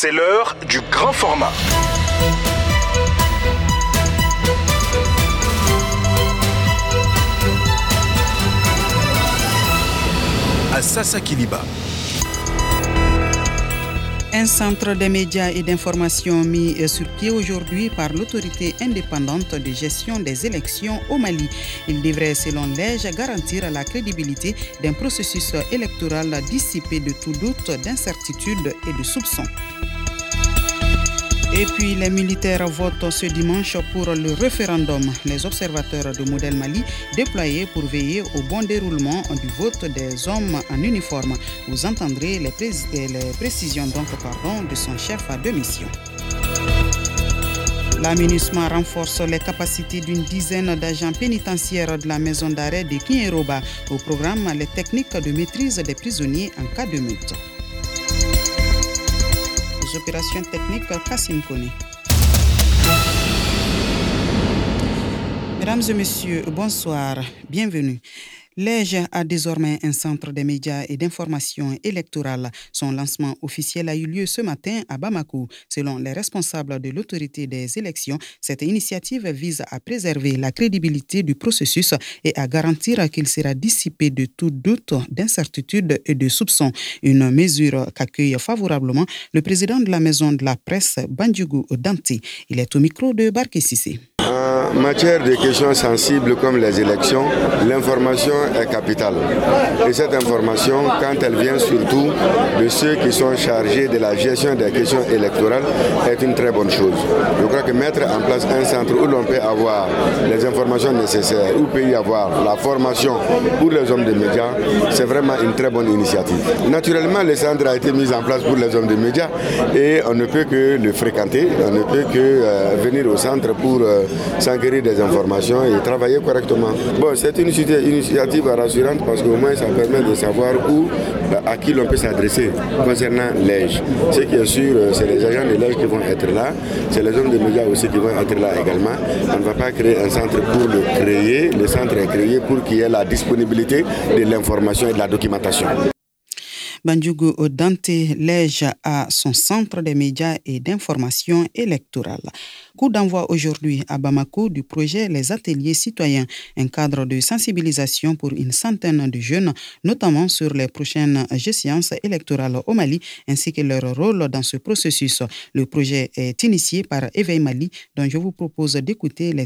C'est l'heure du grand format. À Sassa Kiliba. Un centre de médias et d'information mis sur pied aujourd'hui par l'autorité indépendante de gestion des élections au Mali. Il devrait, selon l'EGE, garantir la crédibilité d'un processus électoral dissipé de tout doute, d'incertitude et de soupçon. Et puis les militaires votent ce dimanche pour le référendum. Les observateurs de Modèle Mali déployés pour veiller au bon déroulement du vote des hommes en uniforme. Vous entendrez les, les précisions pardon, de son chef de mission. La MINUSMA renforce les capacités d'une dizaine d'agents pénitentiaires de la maison d'arrêt de Kinyeroba au programme Les techniques de maîtrise des prisonniers en cas de meute opérations techniques Kassim Kone. Mesdames et messieurs, bonsoir, bienvenue. L'EGE a désormais un centre de médias et d'information électorale. Son lancement officiel a eu lieu ce matin à Bamako. Selon les responsables de l'autorité des élections, cette initiative vise à préserver la crédibilité du processus et à garantir qu'il sera dissipé de tout doute, d'incertitude et de soupçon. Une mesure qu'accueille favorablement le président de la maison de la presse, Bandjougou Dante. Il est au micro de Barké. En matière de questions sensibles comme les élections, l'information est capitale. Et cette information, quand elle vient surtout de ceux qui sont chargés de la gestion des questions électorales, est une très bonne chose. Je crois que mettre en place un centre où l'on peut avoir les informations nécessaires, où peut y avoir la formation pour les hommes de médias, c'est vraiment une très bonne initiative. Naturellement, le centre a été mis en place pour les hommes de médias et on ne peut que le fréquenter, on ne peut que euh, venir au centre pour euh, des informations et travailler correctement. Bon, c'est une initiative rassurante parce qu'au moins ça permet de savoir où, à qui l'on peut s'adresser concernant l'EGE. Ce qui est sûr, c'est les agents de l'EGE qui vont être là, c'est les hommes de médias aussi qui vont être là également. On ne va pas créer un centre pour le créer, le centre est créé pour qu'il y ait la disponibilité de l'information et de la documentation. Bandjougou Dante lège à son centre de médias et d'information électorale. Coup d'envoi aujourd'hui à Bamako du projet Les Ateliers citoyens, un cadre de sensibilisation pour une centaine de jeunes, notamment sur les prochaines échéances électorales au Mali, ainsi que leur rôle dans ce processus. Le projet est initié par Éveil Mali, dont je vous propose d'écouter les,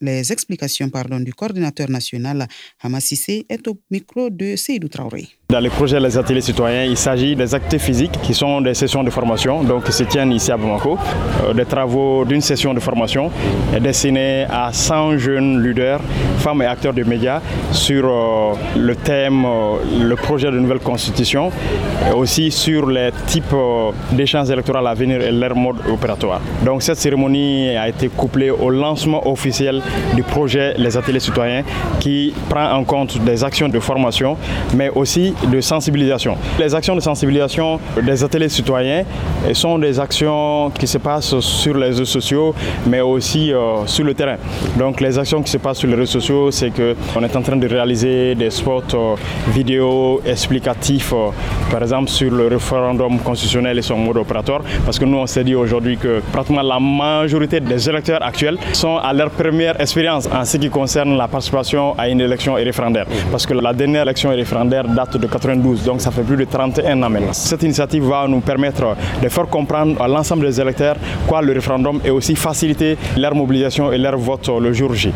les, explications pardon, du coordinateur national Hamassissé est au micro de Seydou Traoré. Dans le projet Les Ateliers citoyens, il s'agit des actes physiques qui sont des sessions de formation, donc qui se tiennent ici à Bamako, euh, des travaux d'une session de formation destinée à 100 jeunes leaders, femmes et acteurs de médias sur euh, le thème, euh, le projet de nouvelle constitution, et aussi sur les types d'échanges électoraux à venir et leur mode opératoire. Donc cette cérémonie a été couplée au lancement officiel du projet Les Ateliers citoyens qui prend en compte des actions de formation, mais aussi de sensibilisation. Les actions de sensibilisation des ateliers citoyens sont des actions qui se passent sur les réseaux sociaux, mais aussi euh, sur le terrain. Donc les actions qui se passent sur les réseaux sociaux, c'est qu'on est en train de réaliser des spots euh, vidéo explicatifs, euh, par exemple sur le référendum constitutionnel et son mode opératoire, parce que nous on s'est dit aujourd'hui que pratiquement la majorité des électeurs actuels sont à leur première expérience en ce qui concerne la participation à une élection référendaire, parce que la dernière élection référendaire date de 92, donc ça fait plus de 31 ans maintenant. Cette initiative va nous permettre de faire comprendre à l'ensemble des électeurs quoi le référendum est aussi faciliter leur mobilisation et leur vote le jour J.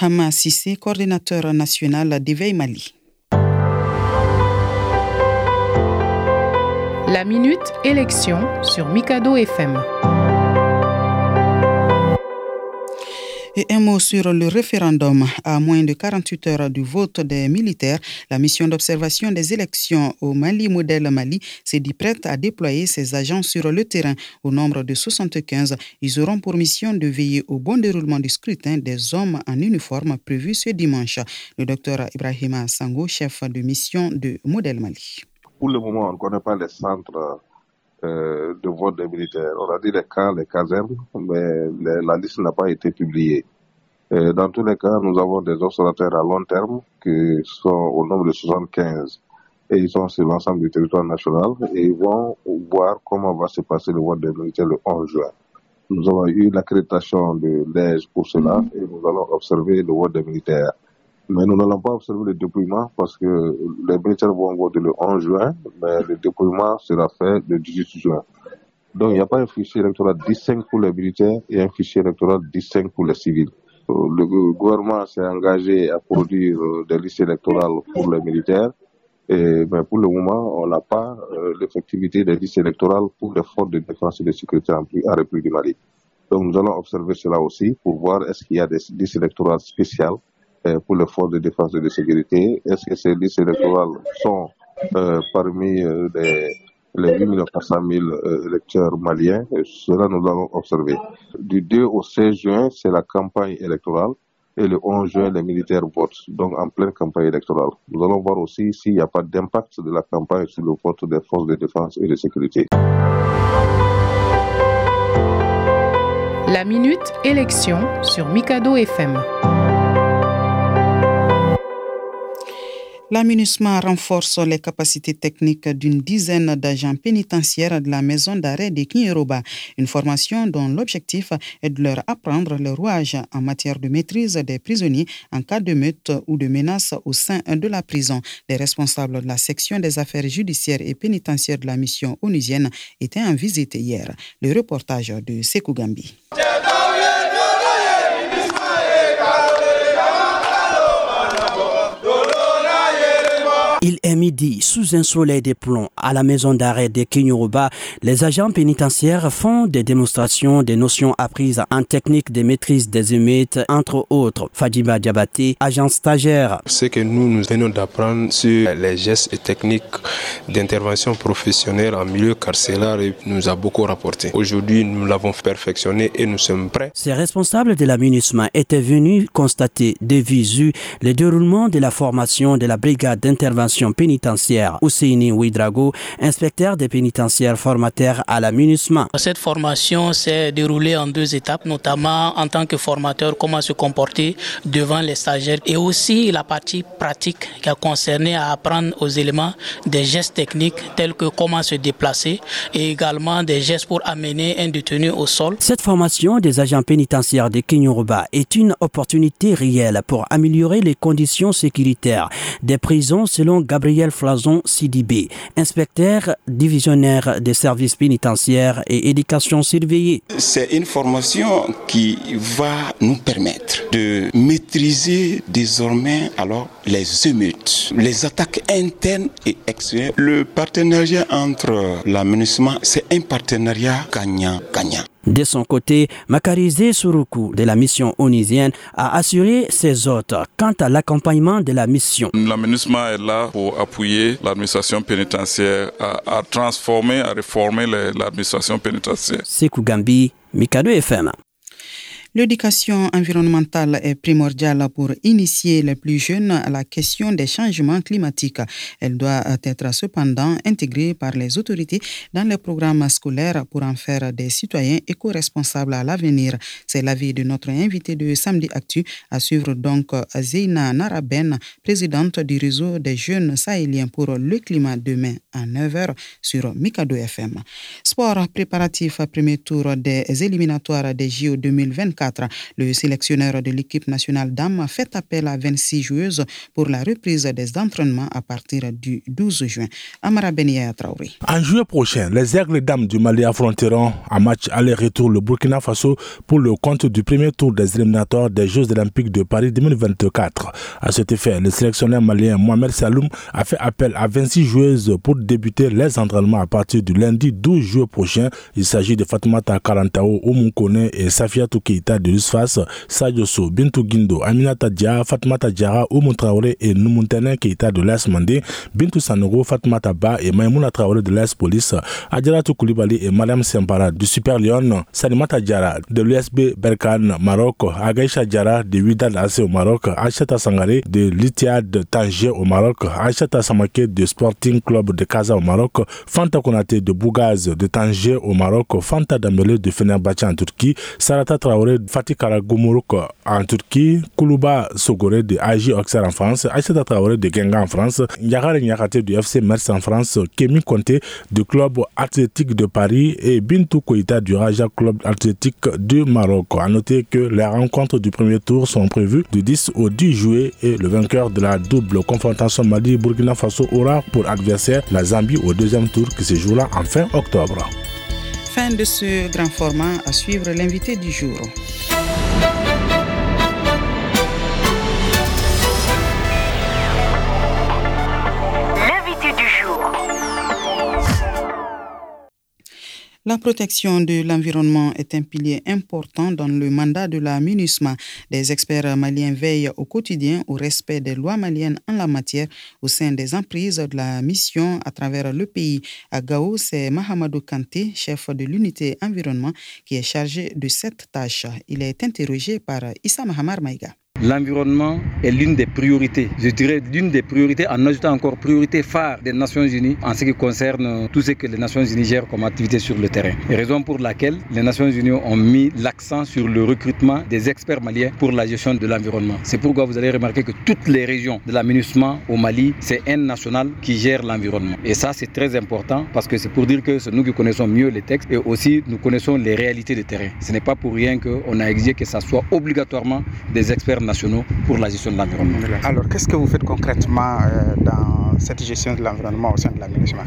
Hama Sissé, coordinateur national d'Éveil Mali. La minute élection sur Mikado FM. Et un mot sur le référendum. À moins de 48 heures du vote des militaires, la mission d'observation des élections au Mali modèle Mali s'est dit prête à déployer ses agents sur le terrain. Au nombre de 75, ils auront pour mission de veiller au bon déroulement du scrutin des hommes en uniforme prévu ce dimanche. Le docteur Ibrahima Sango, chef de mission de modèle Mali. Pour le moment, on ne connaît pas les centres euh, de vote des militaires. On a dit les camps, les casernes, mais les, la liste n'a pas été publiée. Et dans tous les cas, nous avons des observateurs à long terme qui sont au nombre de 75 et ils sont sur l'ensemble du territoire national et ils vont voir comment va se passer le vote des militaires le 11 juin. Nous avons eu l'accréditation de l'ES pour cela et nous allons observer le vote des militaires. Mais nous n'allons pas observer le dépouillement parce que les militaires vont voter le 11 juin, mais le dépouillement sera fait le 18 juin. Donc il n'y a pas un fichier électoral distinct pour les militaires et un fichier électoral distinct pour les civils. Le gouvernement s'est engagé à produire des listes électorales pour les militaires et, mais pour le moment, on n'a pas euh, l'effectivité des listes électorales pour les forces de défense et de sécurité en, en République du Mali. Donc nous allons observer cela aussi pour voir est-ce qu'il y a des listes électorales spéciales euh, pour les forces de défense et de sécurité. Est-ce que ces listes électorales sont euh, parmi euh, les, les 8 400 000 euh, électeurs maliens? Cela nous allons observer. Du 2 au 16 juin, c'est la campagne électorale et le 11 juin, les militaires votent, donc en pleine campagne électorale. Nous allons voir aussi s'il n'y a pas d'impact de la campagne sur le vote des forces de défense et de sécurité. La minute élection sur Mikado FM. L'aménagement renforce les capacités techniques d'une dizaine d'agents pénitentiaires de la maison d'arrêt de Kinyeroba, une formation dont l'objectif est de leur apprendre le rouage en matière de maîtrise des prisonniers en cas de meute ou de menace au sein de la prison. Les responsables de la section des affaires judiciaires et pénitentiaires de la mission onusienne étaient en visite hier. Le reportage de Sekou Gambi. Il est midi, sous un soleil de plomb, à la maison d'arrêt de Kinyoruba, les agents pénitentiaires font des démonstrations des notions apprises en technique de maîtrise des émeutes, entre autres. Fadima Diabaté, agent stagiaire. Ce que nous, nous venons d'apprendre sur les gestes et techniques d'intervention professionnelle en milieu carcéral nous a beaucoup rapporté. Aujourd'hui, nous l'avons perfectionné et nous sommes prêts. Ces responsables de l'aménagement étaient venus constater de visu le déroulement de la formation de la brigade d'intervention pénitentiaire. Ousseini Ouidrago, inspecteur des pénitentiaires formateurs à l'aménagement. Cette formation s'est déroulée en deux étapes, notamment en tant que formateur, comment se comporter devant les stagiaires et aussi la partie pratique qui a concerné à apprendre aux éléments des gestes techniques tels que comment se déplacer et également des gestes pour amener un détenu au sol. Cette formation des agents pénitentiaires de Kinyoruba est une opportunité réelle pour améliorer les conditions sécuritaires des prisons selon Gabriel Flazon Sidibé, inspecteur divisionnaire des services pénitentiaires et éducation surveillée. C'est une formation qui va nous permettre de maîtriser désormais alors les émeutes, les attaques internes et extérieures. Le partenariat entre l'aménagement, c'est un partenariat gagnant-gagnant. De son côté, Makarizé Suruku de la mission onisienne a assuré ses hôtes quant à l'accompagnement de la mission. L'aménagement est là pour appuyer l'administration pénitentiaire à, à, transformer, à réformer l'administration pénitentiaire. Sekou Gambi, Mikado FM. L'éducation environnementale est primordiale pour initier les plus jeunes à la question des changements climatiques. Elle doit être cependant intégrée par les autorités dans les programmes scolaires pour en faire des citoyens éco-responsables à l'avenir. C'est l'avis de notre invité de Samedi Actu, à suivre donc Zeina Naraben, présidente du réseau des jeunes sahéliens pour le climat demain à 9h sur Mikado FM. Sport préparatif premier tour des éliminatoires des JO 2024 le sélectionneur de l'équipe nationale dames fait appel à 26 joueuses pour la reprise des entraînements à partir du 12 juin. Amara Benia Traoré. En juillet prochain, les Aigles dames du Mali affronteront un match aller-retour le Burkina Faso pour le compte du premier tour des éliminatoires des Jeux olympiques de Paris 2024. À cet effet, le sélectionneur malien Mohamed Saloum a fait appel à 26 joueuses pour débuter les entraînements à partir du lundi 12 juillet prochain. Il s'agit de Fatoumata Karantao, Omunkone et Safia Keita de l'USFAS, Sadio So, Bintou Guindo, Aminata Dia, Fatmata Diara, Oumou Traoré et Numuntene Keita de l'Est Mandé, Bintou Sanogo, Fatmata Ba et Maimouna Traoré de l'Est Police, Adjaratou Koulibaly et Madame Sempara du Super Lyon, Salimata Diara de l'USB Berkane, Maroc, Agaïcha Diara de Widad AC au Maroc, Achata Sangare de l'Itiad Tanger au Maroc, Achata Samake de Sporting Club de Casa au Maroc, Fanta Konate de Bougaz de Tanger au Maroc, Fanta Dambele de Fenerbahçe en Turquie, Sarata Traoré Fatih Karagomourouk en Turquie, Koulouba Sogore de AJ Auxerre en France, Aïssata Traoré de Genga en France, Yagare Nyakate du FC Mers en France, Kémy Conté du Club Athlétique de Paris et Bintou Koïta du Raja Club Athlétique du Maroc. A noter que les rencontres du premier tour sont prévues du 10 au 10 juillet et le vainqueur de la double confrontation Mali-Burkina Faso aura pour adversaire la Zambie au deuxième tour qui se jouera en fin octobre. Fin de ce grand format à suivre l'invité du jour. La protection de l'environnement est un pilier important dans le mandat de la MINUSMA. Des experts maliens veillent au quotidien au respect des lois maliennes en la matière au sein des emprises de la mission à travers le pays. À Gao, c'est Mahamadou Kanté, chef de l'unité environnement, qui est chargé de cette tâche. Il est interrogé par Issa Mahamar Maïga. L'environnement est l'une des priorités, je dirais l'une des priorités en ajoutant encore priorité phare des Nations Unies en ce qui concerne tout ce que les Nations Unies gèrent comme activité sur le terrain. Raison pour laquelle les Nations Unies ont mis l'accent sur le recrutement des experts maliens pour la gestion de l'environnement. C'est pourquoi vous allez remarquer que toutes les régions de l'aménagement au Mali, c'est un national qui gère l'environnement. Et ça, c'est très important parce que c'est pour dire que c'est nous qui connaissons mieux les textes et aussi nous connaissons les réalités du terrain. Ce n'est pas pour rien qu'on a exigé que ça soit obligatoirement des experts nationaux pour la gestion de l'environnement. Alors, qu'est-ce que vous faites concrètement euh, dans cette gestion de l'environnement au sein de l'aménagement?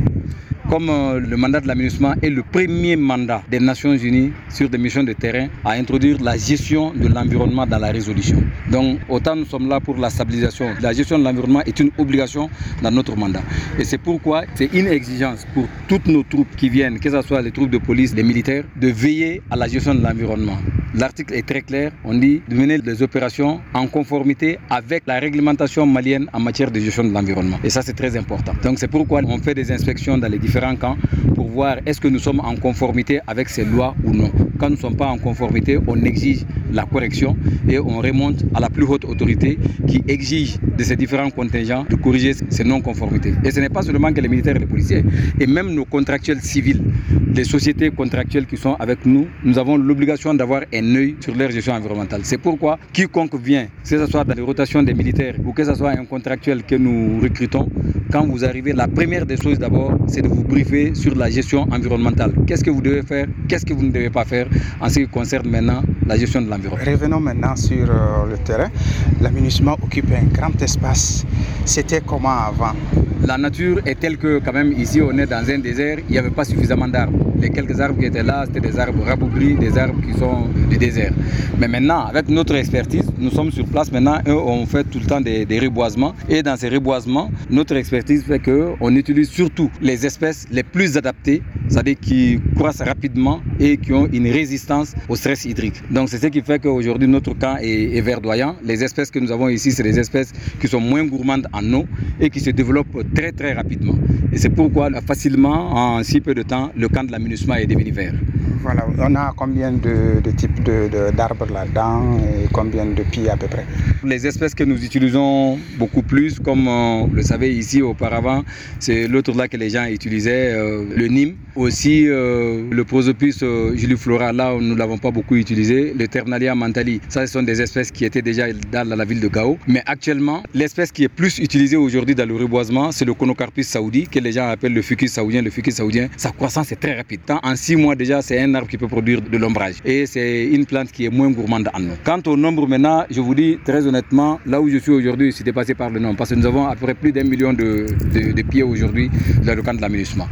Comme euh, le mandat de l'aménagement est le premier mandat des Nations Unies sur des missions de terrain à introduire la gestion de l'environnement dans la résolution. Donc autant nous sommes là pour la stabilisation. La gestion de l'environnement est une obligation dans notre mandat. Et c'est pourquoi c'est une exigence pour toutes nos troupes qui viennent, que ce soit les troupes de police, les militaires, de veiller à la gestion de l'environnement. L'article est très clair, on dit de mener des opérations en conformité avec la réglementation malienne en matière de gestion de l'environnement. Et ça c'est très important. Donc c'est pourquoi on fait des inspections dans les différents camps pour voir est-ce que nous sommes en conformité avec ces lois ou non. Quand nous ne sommes pas en conformité, on exige la correction et on remonte à la plus haute autorité qui exige de ces différents contingents de corriger ces non-conformités. Et ce n'est pas seulement que les militaires et les policiers, et même nos contractuels civils, les sociétés contractuelles qui sont avec nous, nous avons l'obligation d'avoir un œil sur leur gestion environnementale. C'est pourquoi quiconque vient, que ce soit dans les rotations des militaires ou que ce soit un contractuel que nous recrutons, quand vous arrivez, la première des choses d'abord, c'est de vous briefer sur la gestion environnementale. Qu'est-ce que vous devez faire, qu'est-ce que vous ne devez pas faire en ce qui concerne maintenant la gestion de l'environnement? Revenons maintenant sur euh, le terrain. L'aménagement occupe un grand espace. C'était comment avant? La nature est telle que quand même ici on est dans un désert, il n'y avait pas suffisamment d'arbres. Les quelques arbres qui étaient là, c'était des arbres rabougris, des arbres qui sont du désert. Mais maintenant, avec notre expertise, nous sommes sur place maintenant on fait tout le temps des, des reboisements. Et dans ces reboisements, notre expertise fait qu'on utilise surtout les espèces les plus adaptées, c'est-à-dire qui croissent rapidement et qui ont une résistance au stress hydrique. Donc c'est ce qui fait qu'aujourd'hui notre camp est, est, verdoyant. Les espèces que nous avons ici, c'est des espèces qui sont moins gourmandes en eau et qui se développent très très rapidement. Et c'est pourquoi facilement, en si peu de temps, le camp de l'aménagement est devenu vert. Voilà, on a combien de, de types d'arbres de, là-dedans et combien de pieds à peu près? Les espèces que nous utilisons beaucoup plus, comme euh, vous le savez ici auparavant, c'est l'autre là que les gens utilisaient, euh, le Nîmes. Aussi euh, le Prosopis juliflora, là nous ne l'avons pas beaucoup utilisé. Le Ternalia mentali, ça ce sont des espèces qui étaient déjà dans la ville de Gao. Mais actuellement, l'espèce qui est plus utilisée aujourd'hui dans le reboisement, c'est le Conocarpus saoudi, que les gens appellent le fucus saoudien. Le fucus saoudien, sa croissance est très rapide. En six mois déjà, c'est un arbre qui peut produire de l'ombrage. Et c'est une plante qui est moins gourmande en eau. Quant au nombre maintenant, je vous dis très honnêtement, là où je suis aujourd'hui, c'est dépassé par le nombre. Parce que nous avons à peu près plus d'un million de, de, de pieds aujourd'hui dans le camp de l'aménagement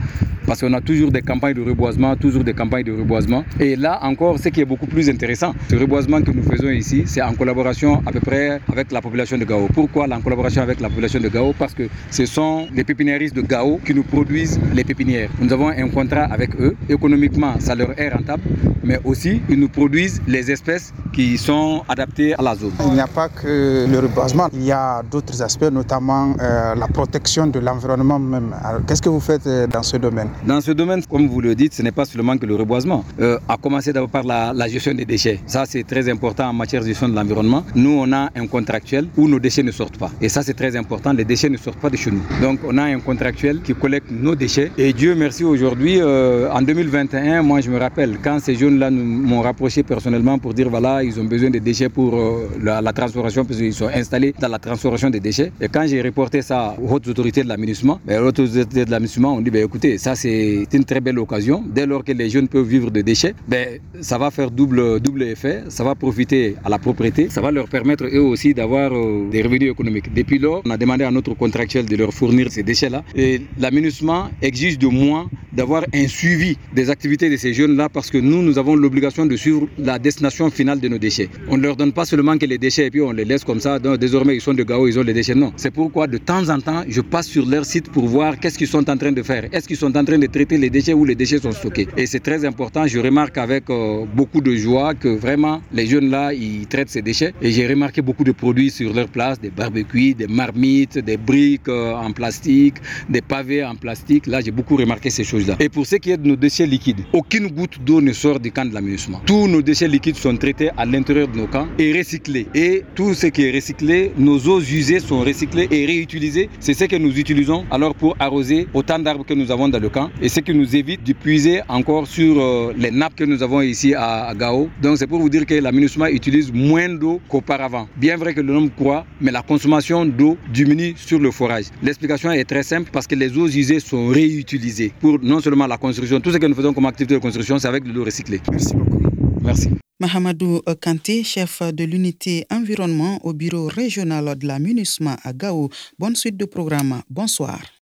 parce qu'on a toujours des campagnes de reboisement, toujours des campagnes de reboisement. Et là encore, ce qui est beaucoup plus intéressant, ce reboisement que nous faisons ici, c'est en collaboration à peu près avec la population de Gao. Pourquoi en collaboration avec la population de Gao? Parce que ce sont les pépiniéristes de Gao qui nous produisent les pépinières. Nous avons un contrat avec eux. Économiquement, ça leur est rentable, mais aussi ils nous produisent les espèces qui sont adaptées à la zone. Il n'y a pas que le reboisement, il y a d'autres aspects, notamment euh, la protection de l'environnement même. Qu'est-ce que vous faites dans ce domaine? Dans ce domaine, comme vous le dites, ce n'est pas seulement que le reboisement. Euh, à commencer d'abord par la, gestion des déchets. Ça, c'est très important en matière de gestion de l'environnement. Nous, on a un contractuel où nos déchets ne sortent pas. Et ça, c'est très important. Les déchets ne sortent pas de chez nous. Donc, on a un contractuel qui collecte nos déchets. Et Dieu merci, aujourd'hui, euh, en 2021, moi, je me rappelle, quand ces jeunes-là m'ont rapproché personnellement pour dire, voilà, ils ont besoin de déchets pour euh, la, transformation, parce qu'ils sont installés dans la transformation des déchets. Et quand j'ai reporté ça aux hautes autorités de l'aménagement, ben, les hautes autorités de l'aménagement ont dit, ben, écoutez, ça, c'est une très belle occasion. Dès lors que les jeunes peuvent vivre de déchets, ben, ça va faire double, double effet. Ça va profiter à la propriété. Ça va leur permettre, eux aussi, d'avoir euh, des revenus économiques. Depuis lors, on a demandé à notre contractuel de leur fournir ces déchets-là. Et l'aménagement exige de moi d'avoir un suivi des activités de ces jeunes-là parce que nous, nous avons l'obligation de suivre la destination finale de nos déchets. On ne leur donne pas seulement que les déchets et puis on les laisse comme ça. Donc, désormais, ils sont de Gao, ils ont les déchets. Non. C'est pourquoi, de temps en temps, je passe sur leur site pour voir qu'est-ce qu'ils sont en train de faire. Est-ce qu'ils sont en train de traiter les déchets ou les déchets sont stockés Et c'est très important. Je remarque avec euh, beaucoup de joie que vraiment, les jeunes-là, ils traitent ces déchets. Et j'ai remarqué beaucoup de produits sur leur place, des barbecues, des marmites, des briques euh, en plastique, des pavés en plastique. Là, j'ai beaucoup remarqué ces choses-là. Et pour ce qui est de nos déchets liquides, aucune goutte d'eau ne sort du camp de l'aménagement. Tous nos déchets liquides sont traités à l'intérieur de nos camps et recyclés. Et tout ce qui est recyclé, nos eaux usées sont recyclées et réutilisées. C'est ce que nous utilisons alors pour arroser autant d'arbres que nous avons dans le camp et ce qui nous évite de puiser encore sur euh, les nappes que nous avons ici à, à Gao. Donc c'est pour vous dire que l'aménagement utilise moins d'eau qu'auparavant. Bien vrai que le nombre croît, mais la consommation d'eau diminue sur le forage. L'explication est très simple parce que les eaux usées sont réutilisées pour non seulement la construction, tout ce que nous faisons comme activité de construction, c'est avec de l'eau recyclée. Merci beaucoup. Merci. Mahamadou Kanté, chef de l'unité environnement au bureau régional de la MINUSMA à Gao. Bonne suite de programme. Bonsoir.